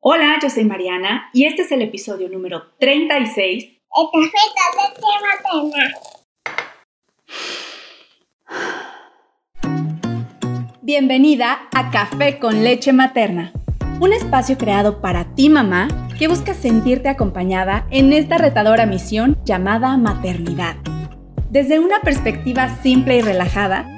Hola, yo soy Mariana y este es el episodio número 36. El café con leche materna. Bienvenida a Café con leche materna, un espacio creado para ti mamá que busca sentirte acompañada en esta retadora misión llamada maternidad. Desde una perspectiva simple y relajada,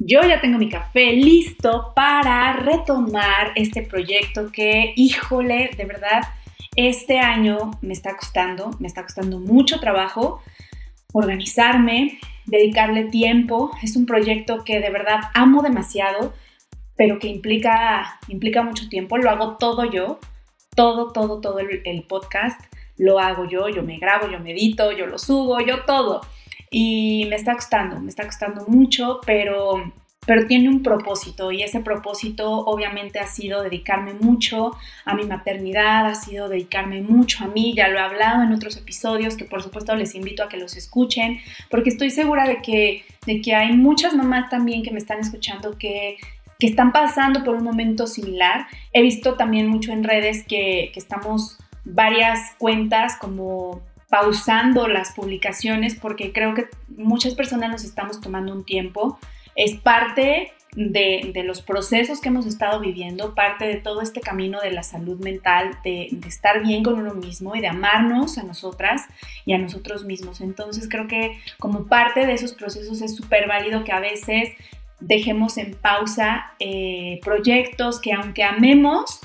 Yo ya tengo mi café listo para retomar este proyecto que, híjole, de verdad, este año me está costando, me está costando mucho trabajo organizarme, dedicarle tiempo. Es un proyecto que de verdad amo demasiado, pero que implica, implica mucho tiempo. Lo hago todo yo, todo, todo, todo el, el podcast. Lo hago yo, yo me grabo, yo medito, yo lo subo, yo todo y me está costando, me está costando mucho, pero, pero tiene un propósito y ese propósito obviamente ha sido dedicarme mucho a mi maternidad, ha sido dedicarme mucho a mí, ya lo he hablado en otros episodios que por supuesto les invito a que los escuchen, porque estoy segura de que, de que hay muchas mamás también que me están escuchando que que están pasando por un momento similar. He visto también mucho en redes que, que estamos varias cuentas como pausando las publicaciones porque creo que muchas personas nos estamos tomando un tiempo. Es parte de, los procesos que hemos estado viviendo, parte de todo este camino de la salud mental, de, estar bien con uno mismo y de amarnos a nosotras y a nosotros mismos. Entonces creo que como parte de esos procesos es súper válido que a veces dejemos en pausa eh, proyectos que aunque amemos,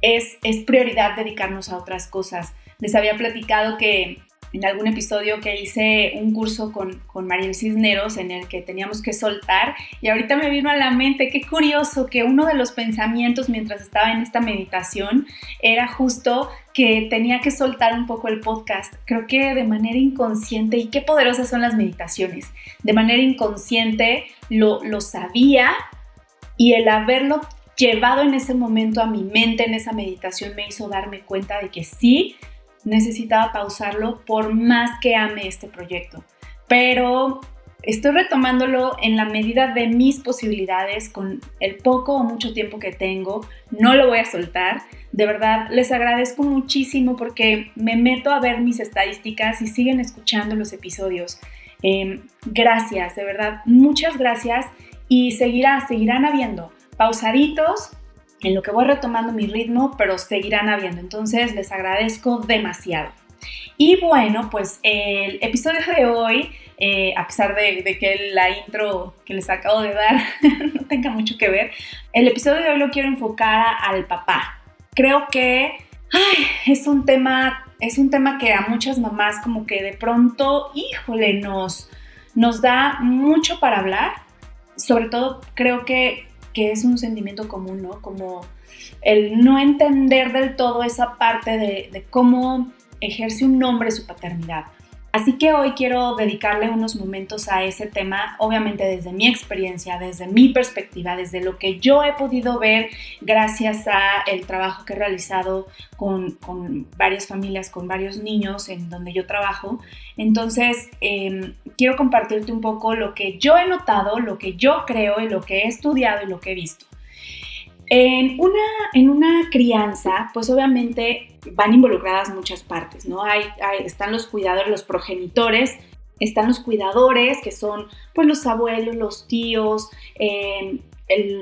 es, es prioridad dedicarnos a otras cosas. Les había platicado que en algún episodio que hice un curso con, con Mariel Cisneros en el que teníamos que soltar y ahorita me vino a la mente, qué curioso que uno de los pensamientos mientras estaba en esta meditación era justo que tenía que soltar un poco el podcast. Creo que de manera inconsciente, y qué poderosas son las meditaciones, de manera inconsciente lo, lo sabía y el haberlo llevado en ese momento a mi mente en esa meditación me hizo darme cuenta de que sí, necesitaba pausarlo por más que ame este proyecto. Pero estoy retomándolo en la medida de mis posibilidades, con el poco o mucho tiempo que tengo. No lo voy a soltar. De verdad, les agradezco muchísimo porque me meto a ver mis estadísticas y siguen escuchando los episodios. Em, gracias, de verdad, muchas gracias y seguirá, seguirán habiendo pausaditos en lo que voy retomando mi ritmo, pero seguirán habiendo. Entonces les agradezco demasiado. Y bueno, pues el episodio de hoy, eh, a pesar de, que la intro que les acabo de dar no tenga mucho que ver, el episodio de hoy lo quiero enfocar al papá. Creo que es un tema, es un tema que a muchas mamás como que de pronto, híjole, nos, nos da mucho para hablar. Sobre todo creo que que es un sentimiento común, ¿no? Como el no entender del todo esa parte de, cómo ejerce un hombre su paternidad. Así que hoy quiero dedicarle unos momentos a ese tema, obviamente desde mi experiencia, desde mi perspectiva, desde lo que yo he podido ver gracias a el trabajo que he realizado con, con varias familias, con varios niños en donde yo trabajo. Entonces, em, quiero compartirte un poco lo que yo he notado, lo que yo creo y lo que he estudiado y lo que he visto. En una, en una crianza, pues obviamente van involucradas muchas partes, ¿no? Hay, están los cuidadores, los progenitores, están los cuidadores, que son pues los abuelos, los tíos, em,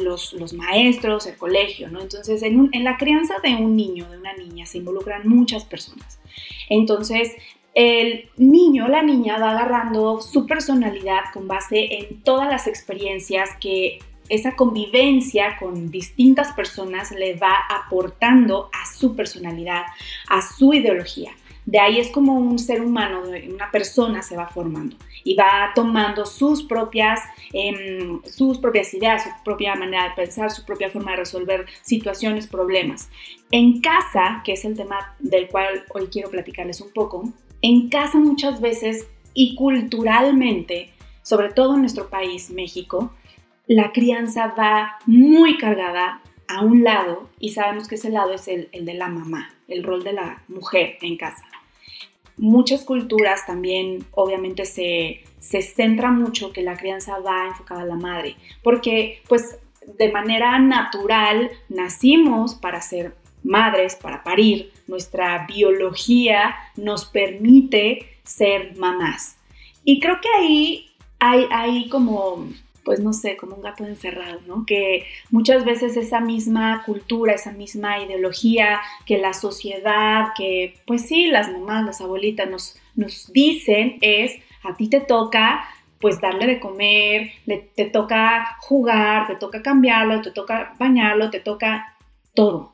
los, los, maestros, el colegio, ¿no? Entonces, en, en la crianza de un niño, de una niña, se involucran muchas personas. Entonces, el niño, la niña va agarrando su personalidad con base en todas las experiencias que esa convivencia con distintas personas le va aportando a su personalidad, a su ideología. de ahí es como un ser humano, una persona se va formando y va tomando sus propias, em, sus propias ideas, su propia manera de pensar, su propia forma de resolver situaciones, problemas. En casa, que es el tema del cual hoy quiero platicarles un poco, en casa muchas veces y culturalmente, sobre todo en nuestro país, México, la crianza va muy cargada a un lado y sabemos que ese lado es el, el de la mamá, el rol de la mujer en casa muchas culturas también obviamente se, se centra mucho que la crianza va enfocada a la madre, porque pues de manera natural nacimos para ser madres, para parir, nuestra biología nos permite ser mamás. Y creo que ahí hay, hay como pues no sé, como un gato encerrado, ¿no? Que muchas veces esa misma cultura, esa misma ideología que la sociedad, que pues sí, las mamás, las abuelitas nos, nos dicen es, a ti te toca pues darle de comer, te toca jugar, te toca cambiarlo, te toca bañarlo, te toca todo.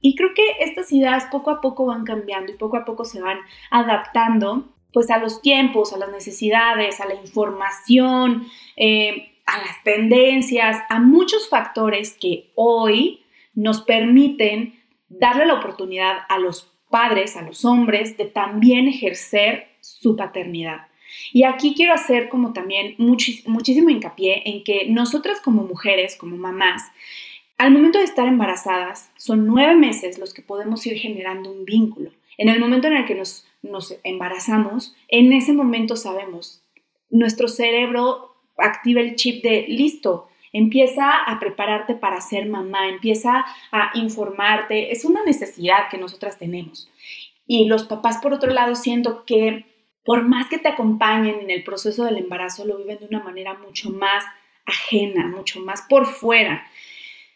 Y creo que estas ideas poco a poco van cambiando y poco a poco se van adaptando pues a los tiempos, a las necesidades, a la información, eh, a las tendencias, a muchos factores que hoy nos permiten darle la oportunidad a los padres, a los hombres, de también ejercer su paternidad. Y aquí quiero hacer como también muchísimo hincapié en que nosotras como mujeres, como mamás, al momento de estar embarazadas, son nueve meses los que podemos ir generando un vínculo. En el momento en el que nos, embarazamos, en ese momento sabemos, nuestro cerebro activa el chip de listo, empieza a prepararte para ser mamá, empieza a informarte, es una necesidad que nosotras tenemos. Y los papás, por otro lado, siento que por más que te acompañen en el proceso del embarazo, lo viven de una manera mucho más ajena, mucho más por fuera.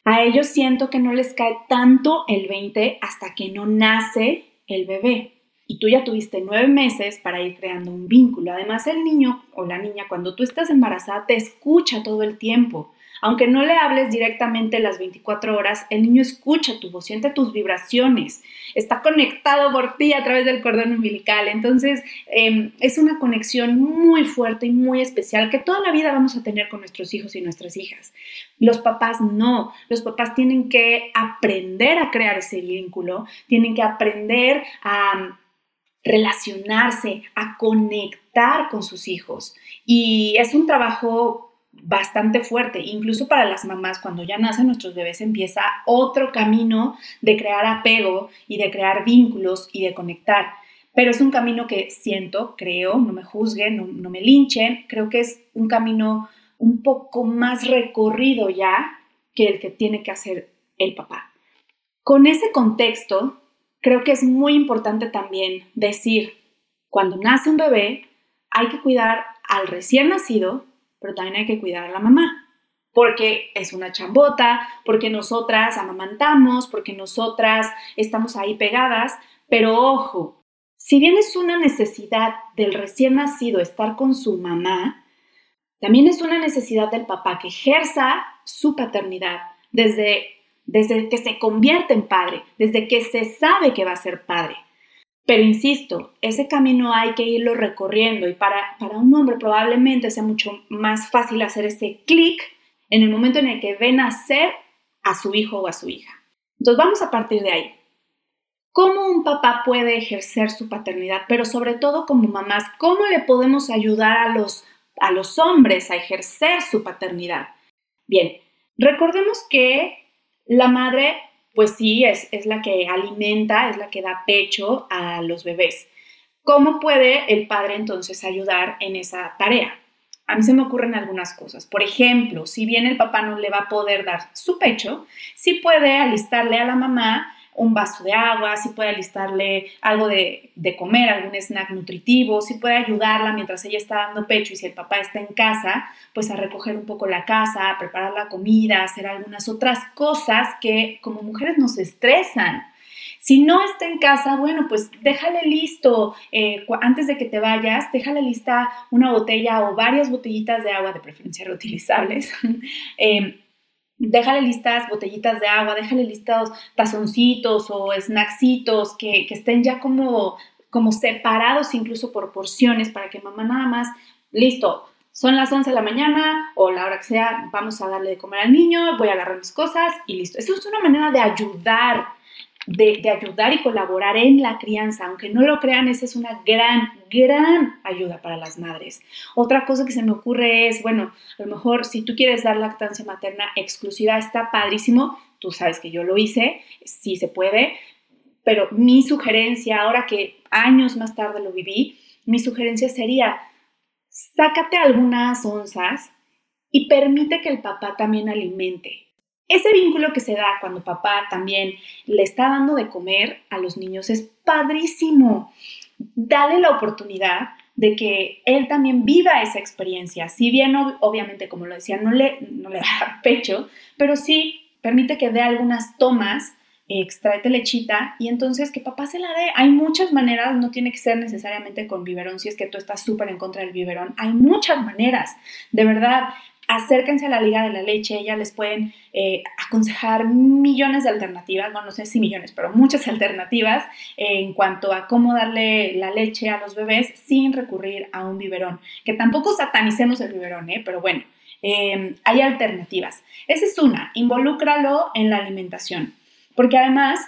A ellos siento que no les cae tanto el 20 hasta que no nace el bebé. Y tú ya tuviste nueve meses para ir creando un vínculo. Además, el niño o la niña, cuando tú estás embarazada, te escucha todo el tiempo. Aunque no le hables directamente las 24 horas, el niño escucha tu voz, siente tus vibraciones, está conectado por ti a través del cordón umbilical. Entonces, em, es una conexión muy fuerte y muy especial que toda la vida vamos a tener con nuestros hijos y nuestras hijas. Los papás no, los papás tienen que aprender a crear ese vínculo, tienen que aprender a relacionarse, a conectar con sus hijos. Y es un trabajo bastante fuerte. Incluso para las mamás, cuando ya nacen nuestros bebés, empieza otro camino de crear apego y de crear vínculos y de conectar. Pero es un camino que siento, creo, no me juzguen, no, me linchen, creo que es un camino un poco más recorrido ya que el que tiene que hacer el papá. Con ese contexto, creo que es muy importante también decir, cuando nace un bebé, hay que cuidar al recién nacido pero también hay que cuidar a la mamá, porque es una chambota, porque nosotras amamantamos, porque nosotras estamos ahí pegadas, pero ojo, si bien es una necesidad del recién nacido estar con su mamá, también es una necesidad del papá que ejerza su paternidad desde, desde que se convierte en padre, desde que se sabe que va a ser padre. Pero insisto, ese camino hay que irlo recorriendo y para, para un hombre probablemente sea mucho más fácil hacer ese clic en el momento en el que ve nacer a su hijo o a su hija. Entonces vamos a partir de ahí. ¿Cómo un papá puede ejercer su paternidad? Pero sobre todo como mamás, ¿cómo le podemos ayudar a los, a los hombres a ejercer su paternidad? Bien, recordemos que la madre pues sí, es, es la que alimenta, es la que da pecho a los bebés. ¿Cómo puede el padre entonces ayudar en esa tarea? A mí se me ocurren algunas cosas. Por ejemplo, si bien el papá no le va a poder dar su pecho, sí puede alistarle a la mamá un vaso de agua, si puede alistarle algo de, comer, algún snack nutritivo, si puede ayudarla mientras ella está dando pecho y si el papá está en casa, pues a recoger un poco la casa, a preparar la comida, hacer algunas otras cosas que como mujeres nos estresan. Si no está en casa, bueno, pues déjale listo, eh, antes de que te vayas, déjale lista una botella o varias botellitas de agua, de preferencia reutilizables, eh, déjale listas botellitas de agua, déjale listados tazoncitos o snacksitos que, que estén ya como como separados incluso por porciones para que mamá nada más, listo, son las 11 de la mañana o la hora que sea, vamos a darle de comer al niño, voy a agarrar mis cosas y listo. Eso es una manera de ayudar, de, ayudar y colaborar en la crianza. Aunque no lo crean, esa es una gran, gran ayuda para las madres. Otra cosa que se me ocurre es, bueno, a lo mejor si tú quieres dar lactancia materna exclusiva, está padrísimo. Tú sabes que yo lo hice, sí se puede, pero mi sugerencia, ahora que años más tarde lo viví, mi sugerencia sería, sácate algunas onzas y permite que el papá también alimente. Ese vínculo que se da cuando papá también le está dando de comer a los niños es padrísimo. Dale la oportunidad de que él también viva esa experiencia. Si bien, obviamente, como lo decía, no le, no da pecho, pero sí permite que dé algunas tomas extraete lechita y entonces que papá se la dé. Hay muchas maneras, no tiene que ser necesariamente con biberón, si es que tú estás súper en contra del biberón. Hay muchas maneras, de verdad. Acérquense a la Liga de la Leche, ellas les pueden eh, aconsejar millones de alternativas, bueno, no sé si millones, pero muchas alternativas en cuanto a cómo darle la leche a los bebés sin recurrir a un biberón. Que tampoco satanicemos el biberón, ¿eh? pero bueno, eh, hay alternativas. Esa es una, involúcralo en la alimentación. Porque además,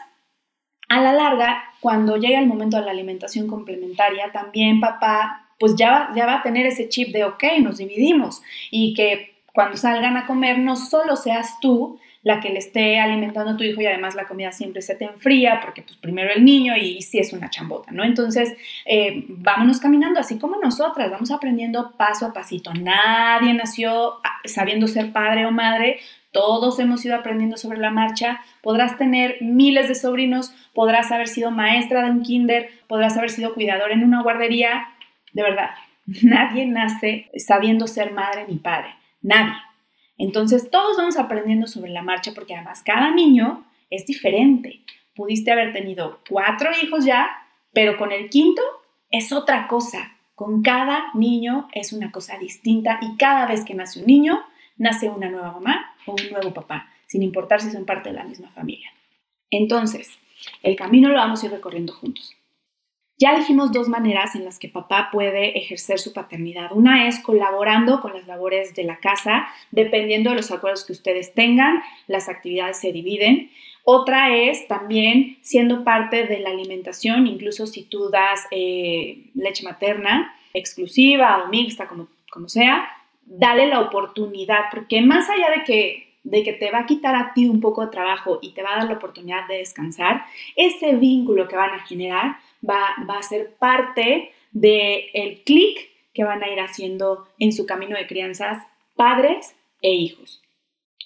a la larga, cuando llega el momento de la alimentación complementaria, también papá pues ya, ya va a tener ese chip de, ok, nos dividimos y que cuando salgan a comer no solo seas tú la que le esté alimentando a tu hijo y además la comida siempre se te enfría porque pues primero el niño y, si es una chambota, ¿no? Entonces, eh, vámonos caminando así como nosotras, vamos aprendiendo paso a pasito. Nadie nació ah, sabiendo ser padre o madre, todos hemos ido aprendiendo sobre la marcha. Podrás tener miles de sobrinos, podrás haber sido maestra de un kinder, podrás haber sido cuidador en una guardería. De verdad, nadie nace sabiendo ser madre ni padre. Nadie. Entonces, todos vamos aprendiendo sobre la marcha porque además cada niño es diferente. Pudiste haber tenido cuatro hijos ya, pero con el quinto es otra cosa. Con cada niño es una cosa distinta y cada vez que nace un niño, nace una nueva mamá o un nuevo papá, sin importar si son parte de la misma familia. Entonces, el camino lo vamos a ir recorriendo juntos. Ya dijimos dos maneras en las que papá puede ejercer su paternidad. Una es colaborando con las labores de la casa, dependiendo de los acuerdos que ustedes tengan, las actividades se dividen. Otra es también siendo parte de la alimentación, incluso si tú das eh, leche materna exclusiva o mixta, como, como sea, dale la oportunidad, porque más allá de que, de que te va a quitar a ti un poco de trabajo y te va a dar la oportunidad de descansar, ese vínculo que van a generar va, va a ser parte del el clic que van a ir haciendo en su camino de crianzas padres e hijos.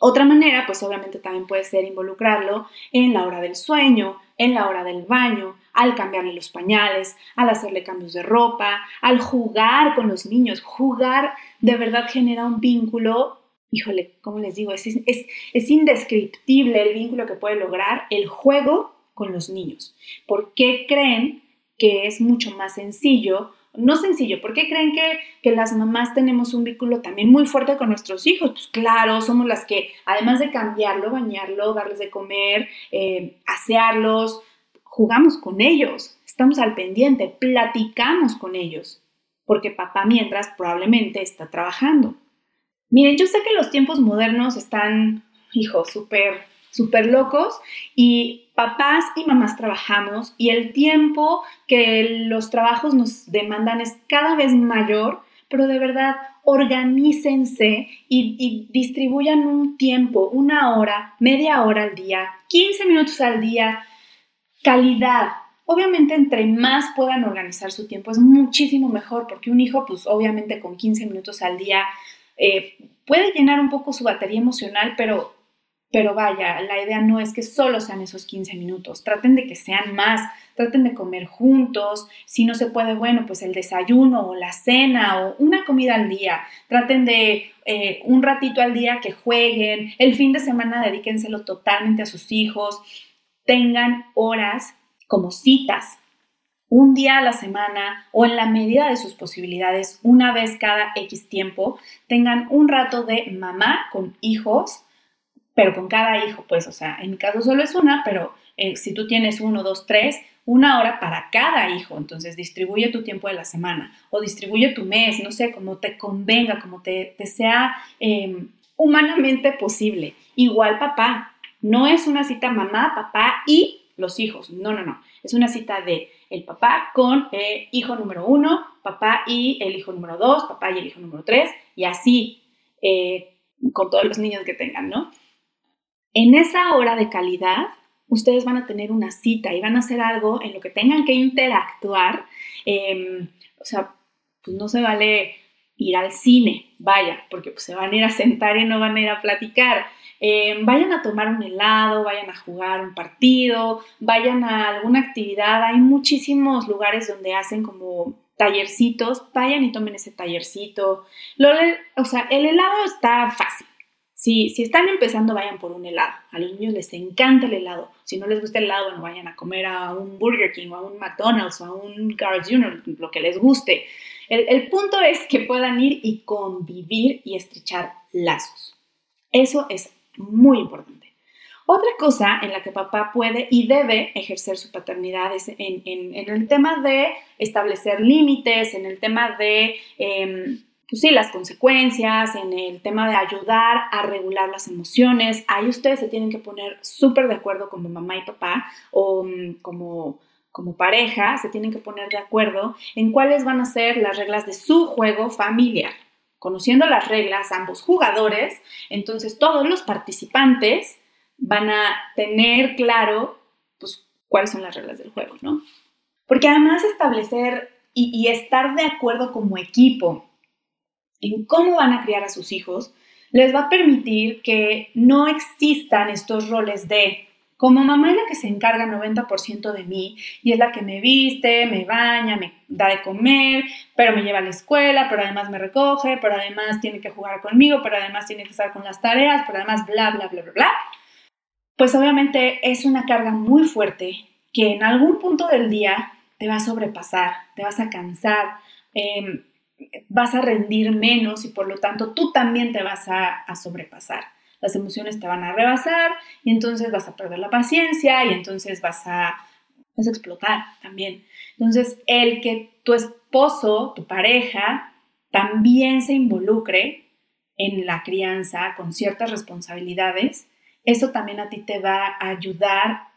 Otra manera, pues obviamente también puede ser involucrarlo en la hora del sueño, en la hora del baño, al cambiarle los pañales, al hacerle cambios de ropa, al jugar con los niños. Jugar de verdad genera un vínculo, híjole, ¿cómo les digo? Es, es, es indescriptible el vínculo que puede lograr el juego con los niños. ¿Por qué creen que es mucho más sencillo no sencillo. ¿Por qué creen que, que, las mamás tenemos un vínculo también muy fuerte con nuestros hijos? Pues claro, somos las que, además de cambiarlo, bañarlo, darles de comer, eh, asearlos, jugamos con ellos, estamos al pendiente, platicamos con ellos, porque papá mientras probablemente está trabajando. Miren, yo sé que los tiempos modernos están, hijo, súper súper locos y papás y mamás trabajamos y el tiempo que los trabajos nos demandan es cada vez mayor, pero de verdad organícense y, distribuyan un tiempo, una hora, media hora al día, 15 minutos al día, calidad. Obviamente entre más puedan organizar su tiempo es muchísimo mejor porque un hijo pues obviamente con 15 minutos al día eh, puede llenar un poco su batería emocional, pero pero vaya, la idea no es que solo sean esos 15 minutos, traten de que sean más, traten de comer juntos, si no se puede, bueno, pues el desayuno o la cena o una comida al día, traten de eh, un ratito al día que jueguen, el fin de semana dedíquenselo totalmente a sus hijos, tengan horas como citas, un día a la semana o en la medida de sus posibilidades, una vez cada X tiempo, tengan un rato de mamá con hijos pero con cada hijo, pues, o sea, en mi caso solo es una, pero eh, si tú tienes uno, dos, tres, una hora para cada hijo. Entonces distribuye tu tiempo de la semana o distribuye tu mes, no sé, como te convenga, como te, sea em, humanamente posible. Igual papá, no es una cita mamá, papá y los hijos. No, no, no. Es una cita de el papá con eh, hijo número uno, papá y el hijo número dos, papá y el hijo número tres, y así eh, con todos los niños que tengan, ¿no? En esa hora de calidad, ustedes van a tener una cita y van a hacer algo en lo que tengan que interactuar. Em, o sea, pues no se vale ir al cine, vaya, porque pues, se van a ir a sentar y no van a ir a platicar. Em, vayan a tomar un helado, vayan a jugar un partido, vayan a alguna actividad. Hay muchísimos lugares donde hacen como tallercitos, vayan y tomen ese tallercito. o sea, el helado está fácil. Si, si están empezando, vayan por un helado. A los niños les encanta el helado. Si no les gusta el helado, bueno, vayan a comer a un Burger King o a un McDonald's o a un Carl's Jr., lo que les guste. El, el punto es que puedan ir y convivir y estrechar lazos. Eso es muy importante. Otra cosa en la que papá puede y debe ejercer su paternidad es en, el tema de establecer límites, en el tema de, em, pues sí, las consecuencias, en el tema de ayudar a regular las emociones. Ahí ustedes se tienen que poner súper de acuerdo como mamá y papá o mm, como como pareja, se tienen que poner de acuerdo en cuáles van a ser las reglas de su juego familiar. Conociendo las reglas, ambos jugadores, entonces todos los participantes van a tener claro pues, cuáles son las reglas del juego, ¿no? Porque además establecer y, y estar de acuerdo como equipo en cómo van a criar a sus hijos, les va a permitir que no existan estos roles de como mamá es la que se encarga 90% de mí y es la que me viste, me baña, me da de comer, pero me lleva a la escuela, pero además me recoge, pero además tiene que jugar conmigo, pero además tiene que estar con las tareas, pero además bla, bla, bla, bla, bla. Pues obviamente es una carga muy fuerte que en algún punto del día te va a sobrepasar, te vas a cansar, em, vas a rendir menos y por lo tanto tú también te vas a, sobrepasar. Las emociones te van a rebasar y entonces vas a perder la paciencia y entonces vas a, vas a explotar también. Entonces, el que tu esposo, tu pareja, también se involucre en la crianza con ciertas responsabilidades, eso también a ti te va a ayudar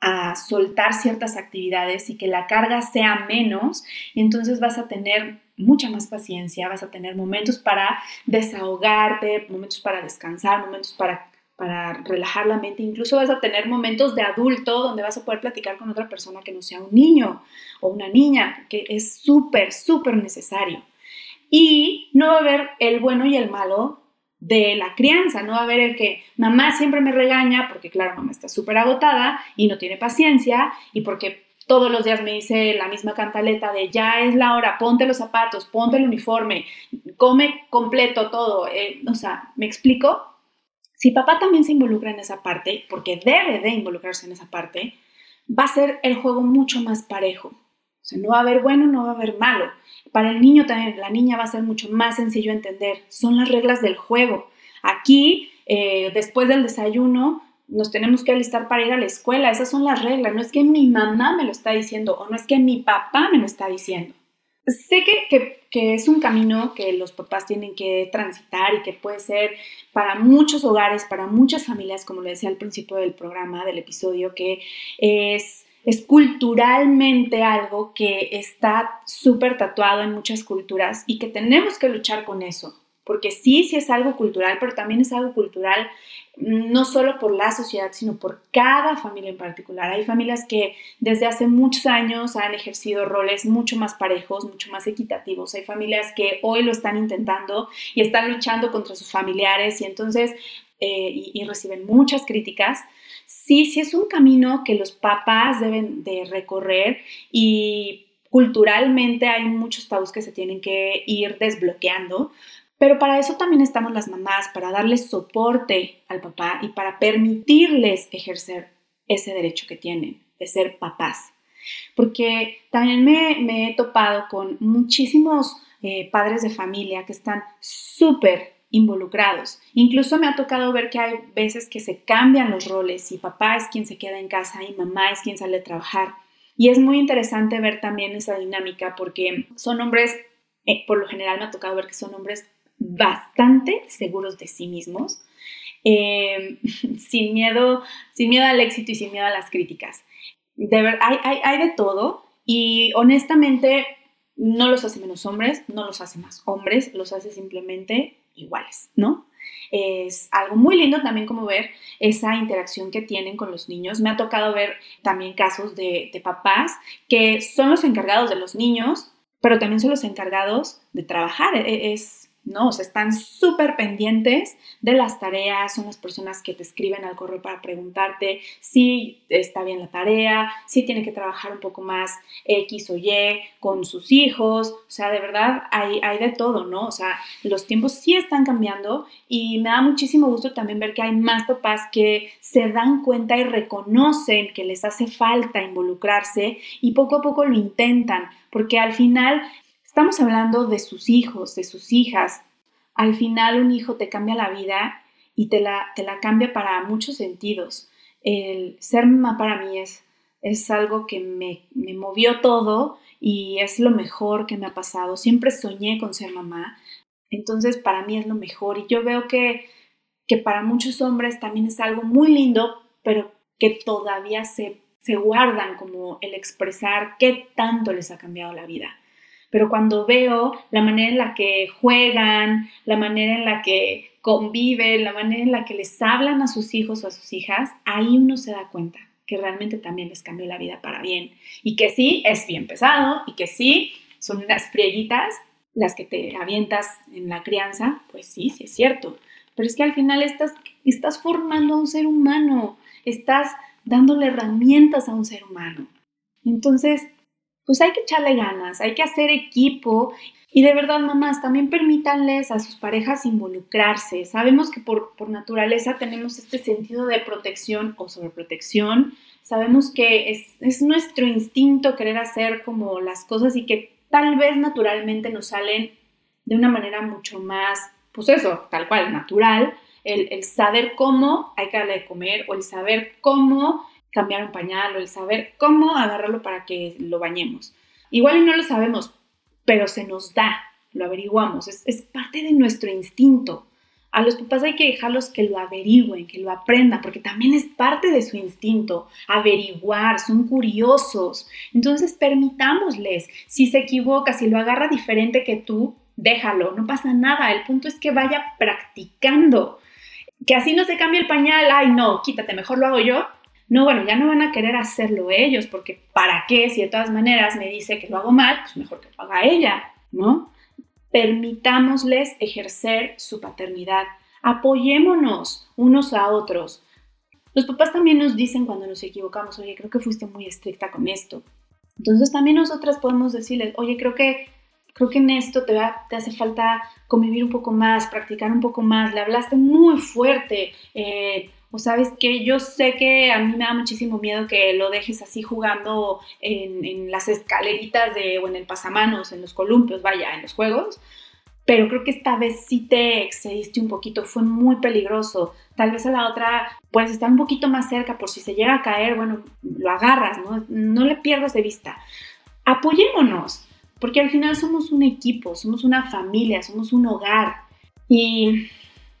a soltar ciertas actividades y que la carga sea menos y entonces vas a tener mucha más paciencia, vas a tener momentos para desahogarte, momentos para descansar, momentos para, para relajar la mente, incluso vas a tener momentos de adulto donde vas a poder platicar con otra persona que no sea un niño o una niña, que es súper, súper necesario. Y no va a haber el bueno y el malo de la crianza, no va a haber el que mamá siempre me regaña porque claro, mamá está súper agotada y no tiene paciencia y porque todos los días me dice la misma cantaleta de ya es la hora, ponte los zapatos, ponte el uniforme, come completo todo, eh, o sea, ¿me explico? Si papá también se involucra en esa parte, porque debe de involucrarse en esa parte, va a ser el juego mucho más parejo. O sea, no va a haber bueno, no va a haber malo. Para el niño también, la niña va a ser mucho más sencillo entender. Son las reglas del juego. Aquí, eh, después del desayuno, nos tenemos que alistar para ir a la escuela. Esas son las reglas. No es que mi mamá me lo está diciendo o no es que mi papá me lo está diciendo. Sé que, que, es un camino que los papás tienen que transitar y que puede ser para muchos hogares, para muchas familias, como lo decía al principio del programa, del episodio, que es es culturalmente algo que está súper tatuado en muchas culturas y que tenemos que luchar con eso, porque sí, sí es algo cultural, pero también es algo cultural mm, no solo por la sociedad, sino por cada familia en particular. Hay familias que desde hace muchos años han ejercido roles mucho más parejos, mucho más equitativos. Hay familias que hoy lo están intentando y están luchando contra sus familiares y entonces eh, y reciben muchas críticas sí, sí es un camino que los papás deben de recorrer y culturalmente hay muchos tabús que se tienen que ir desbloqueando, pero para eso también estamos las mamás, para darles soporte al papá y para permitirles ejercer ese derecho que tienen de ser papás. Porque también me, he topado con muchísimos eh, padres de familia que están súper involucrados. Incluso me ha tocado ver que hay veces que se cambian los roles y papá es quien se queda en casa y mamá es quien sale a trabajar. Y es muy interesante ver también esa dinámica porque son hombres, eh, por lo general me ha tocado ver que son hombres bastante seguros de sí mismos, eh, sin, miedo, sin miedo al éxito y sin miedo a las críticas. De ver, hay, hay, hay de todo y honestamente no los hace menos hombres, no los hace más hombres, los hace simplemente iguales, ¿no? Es algo muy lindo también como ver esa interacción que tienen con los niños. Me ha tocado ver también casos de, de papás que son los encargados de los niños, pero también son los encargados de trabajar. E, es, ¿no? O sea, están súper pendientes de las tareas, son las personas que te escriben al correo para preguntarte si está bien la tarea, si tiene que trabajar un poco más X o Y con sus hijos, o sea, de verdad hay, hay de todo, ¿no? O sea, los tiempos sí están cambiando y me da muchísimo gusto también ver que hay más papás que se dan cuenta y reconocen que les hace falta involucrarse y poco a poco lo intentan, porque al final Estamos hablando de sus hijos, de sus hijas. Al final un hijo te cambia la vida y te la, te la cambia para muchos sentidos. El ser mamá para mí es, es algo que me, me movió todo y es lo mejor que me ha pasado. Siempre soñé con ser mamá, entonces para mí es lo mejor y yo veo que, que para muchos hombres también es algo muy lindo, pero que todavía se, se guardan como el expresar qué tanto les ha cambiado la vida pero cuando veo la manera en la que juegan, la manera en la que conviven, la manera en la que les hablan a sus hijos o a sus hijas, ahí uno se da cuenta que realmente también les cambió la vida para bien y que sí es bien pesado y que sí son unas frieguitas las que te avientas en la crianza, pues sí, sí es cierto, pero es que al final estás, estás formando a un ser humano, estás dándole herramientas a un ser humano. Entonces, pues hay que echarle ganas, hay que hacer equipo y de verdad, mamás, también permítanles a sus parejas involucrarse. Sabemos que por, naturaleza tenemos este sentido de protección o sobreprotección. Sabemos que es, es, nuestro instinto querer hacer como las cosas y que tal vez naturalmente nos salen de una manera mucho más, pues eso, tal cual, natural. El, el saber cómo hay que darle de comer o el saber cómo cambiar un pañal o el saber cómo agarrarlo para que lo bañemos. Igual y no lo sabemos, pero se nos da, lo averiguamos, es, es parte de nuestro instinto. A los papás hay que dejarlos que lo averigüen, que lo aprendan, porque también es parte de su instinto, averiguar, son curiosos. Entonces permitámosles, si se equivoca, si lo agarra diferente que tú, déjalo, no pasa nada. El punto es que vaya practicando. Que así no se cambie el pañal, ay no, quítate, mejor lo hago yo. No, bueno, ya no van a querer hacerlo ellos, porque ¿para qué? Si de todas maneras me dice que lo hago mal, pues mejor que lo haga ella, ¿no? Permitámosles ejercer su paternidad. Apoyémonos unos a otros. Los papás también nos dicen cuando nos equivocamos, oye, creo que fuiste muy estricta con esto. Entonces también nosotras podemos decirles, oye, creo que, creo que en esto te, te hace falta convivir un poco más, practicar un poco más, le hablaste muy fuerte, eh, o sabes que yo sé que a mí me da muchísimo miedo que lo dejes así jugando en, las escaleritas de, o en el pasamanos, en los columpios, vaya, en los juegos. Pero creo que esta vez sí te excediste un poquito, fue muy peligroso. Tal vez a la otra puedes estar un poquito más cerca por si se llega a caer, bueno, lo agarras, ¿no? No le pierdas de vista. Apoyémonos, porque al final somos un equipo, somos una familia, somos un hogar. Y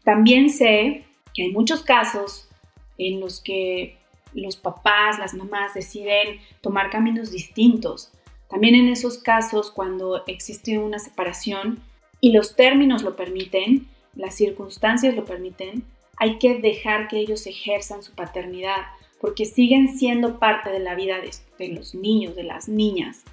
también sé que hay muchos casos en los que los papás, las mamás deciden tomar caminos distintos. También en esos casos, cuando existe una separación y los términos lo permiten, las circunstancias lo permiten, hay que dejar que ellos ejerzan su paternidad, porque siguen siendo parte de la vida de, de los niños, de las niñas.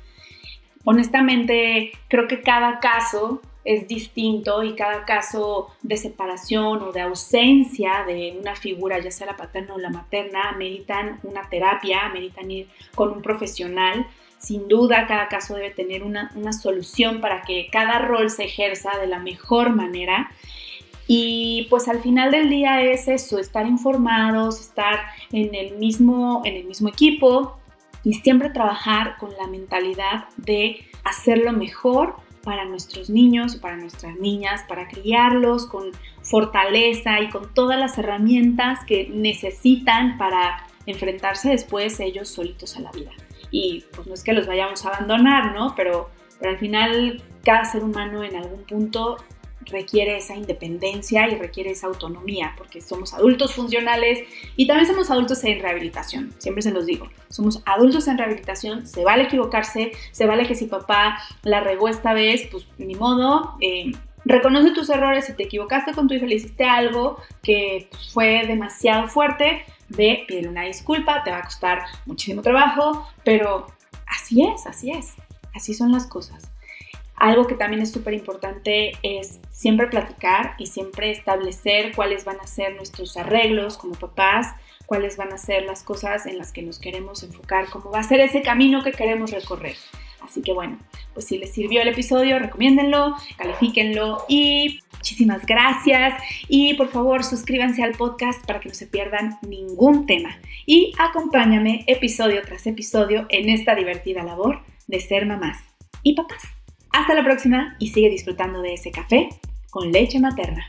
Honestamente, creo que cada caso es distinto y cada caso de separación o de ausencia de una figura, ya sea la paterna o la materna, ameritan una terapia, ameritan ir con un profesional. Sin duda, cada caso debe tener una, una solución para que cada rol se ejerza de la mejor manera. Y pues al final del día es eso, estar informados, estar en el mismo, en el mismo equipo y siempre trabajar con la mentalidad de hacerlo mejor para nuestros niños, para nuestras niñas, para criarlos con fortaleza y con todas las herramientas que necesitan para enfrentarse después ellos solitos a la vida. y pues no es que los vayamos a abandonar, ¿no? Pero, pero al final cada ser humano en algún punto requiere esa independencia y requiere esa autonomía, porque somos adultos funcionales y también somos adultos en rehabilitación, siempre se los digo, somos adultos en rehabilitación, se vale equivocarse, se vale que si papá la regó esta vez, pues ni modo, eh, reconoce tus errores, si te equivocaste con tu hijo, le hiciste algo que pues, fue demasiado fuerte, ve, pídele una disculpa, te va a costar muchísimo trabajo, pero así es, así es, así son las cosas. Algo que también es súper importante es siempre platicar y siempre establecer cuáles van a ser nuestros arreglos como papás, cuáles van a ser las cosas en las que nos queremos enfocar, cómo va a ser ese camino que queremos recorrer. Así que bueno, pues si les sirvió el episodio, recomiéndenlo, califíquenlo y muchísimas gracias. Y por favor, suscríbanse al podcast para que no se pierdan ningún tema. Y acompáñame episodio tras episodio en esta divertida labor de ser mamás y papás. Hasta la próxima y sigue disfrutando de ese café con leche materna.